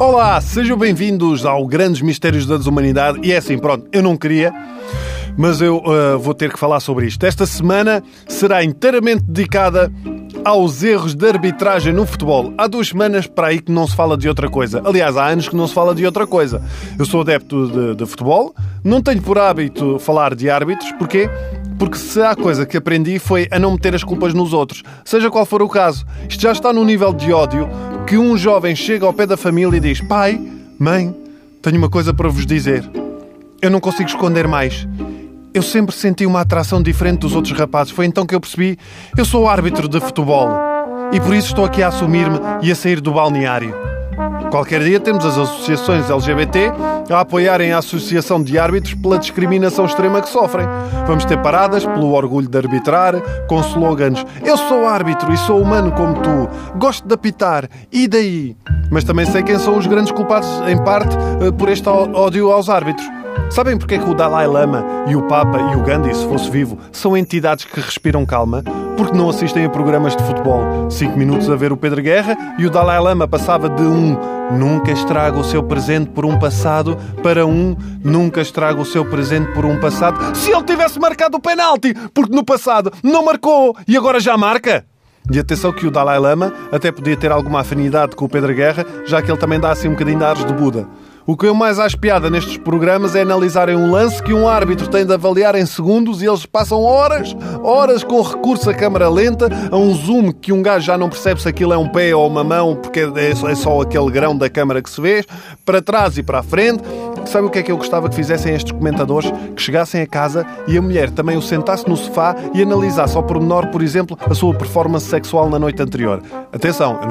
Olá, sejam bem-vindos ao Grandes Mistérios da Desumanidade. E é assim, pronto, eu não queria, mas eu uh, vou ter que falar sobre isto. Esta semana será inteiramente dedicada aos erros de arbitragem no futebol. Há duas semanas para aí que não se fala de outra coisa. Aliás, há anos que não se fala de outra coisa. Eu sou adepto de, de futebol, não tenho por hábito falar de árbitros. Porquê? Porque se há coisa que aprendi foi a não meter as culpas nos outros, seja qual for o caso. Isto já está no nível de ódio que um jovem chega ao pé da família e diz: Pai, mãe, tenho uma coisa para vos dizer. Eu não consigo esconder mais. Eu sempre senti uma atração diferente dos outros rapazes. Foi então que eu percebi: eu sou árbitro de futebol. E por isso estou aqui a assumir-me e a sair do balneário. Qualquer dia temos as associações LGBT a apoiarem a Associação de Árbitros pela discriminação extrema que sofrem. Vamos ter paradas pelo orgulho de arbitrar, com slogans Eu sou árbitro e sou humano como tu, gosto de apitar, e daí? Mas também sei quem são os grandes culpados, em parte, eh, por este ódio aos árbitros. Sabem porque é que o Dalai Lama e o Papa e o Gandhi, se fosse vivo, são entidades que respiram calma? Porque não assistem a programas de futebol. Cinco minutos a ver o Pedro Guerra e o Dalai Lama passava de um nunca estraga o seu presente por um passado para um nunca estraga o seu presente por um passado. Se ele tivesse marcado o penalti, porque no passado não marcou e agora já marca? E atenção que o Dalai Lama até podia ter alguma afinidade com o Pedro Guerra, já que ele também dá assim um bocadinho de ares de Buda. O que eu mais acho piada nestes programas é analisarem um lance que um árbitro tem de avaliar em segundos e eles passam horas, horas com recurso a câmara lenta, a um zoom que um gajo já não percebe se aquilo é um pé ou uma mão, porque é só aquele grão da câmara que se vê, para trás e para a frente. Sabe o que é que eu gostava que fizessem estes comentadores? Que chegassem a casa e a mulher também o sentasse no sofá e analisasse ao pormenor, por exemplo, a sua performance sexual na noite anterior. Atenção, eu não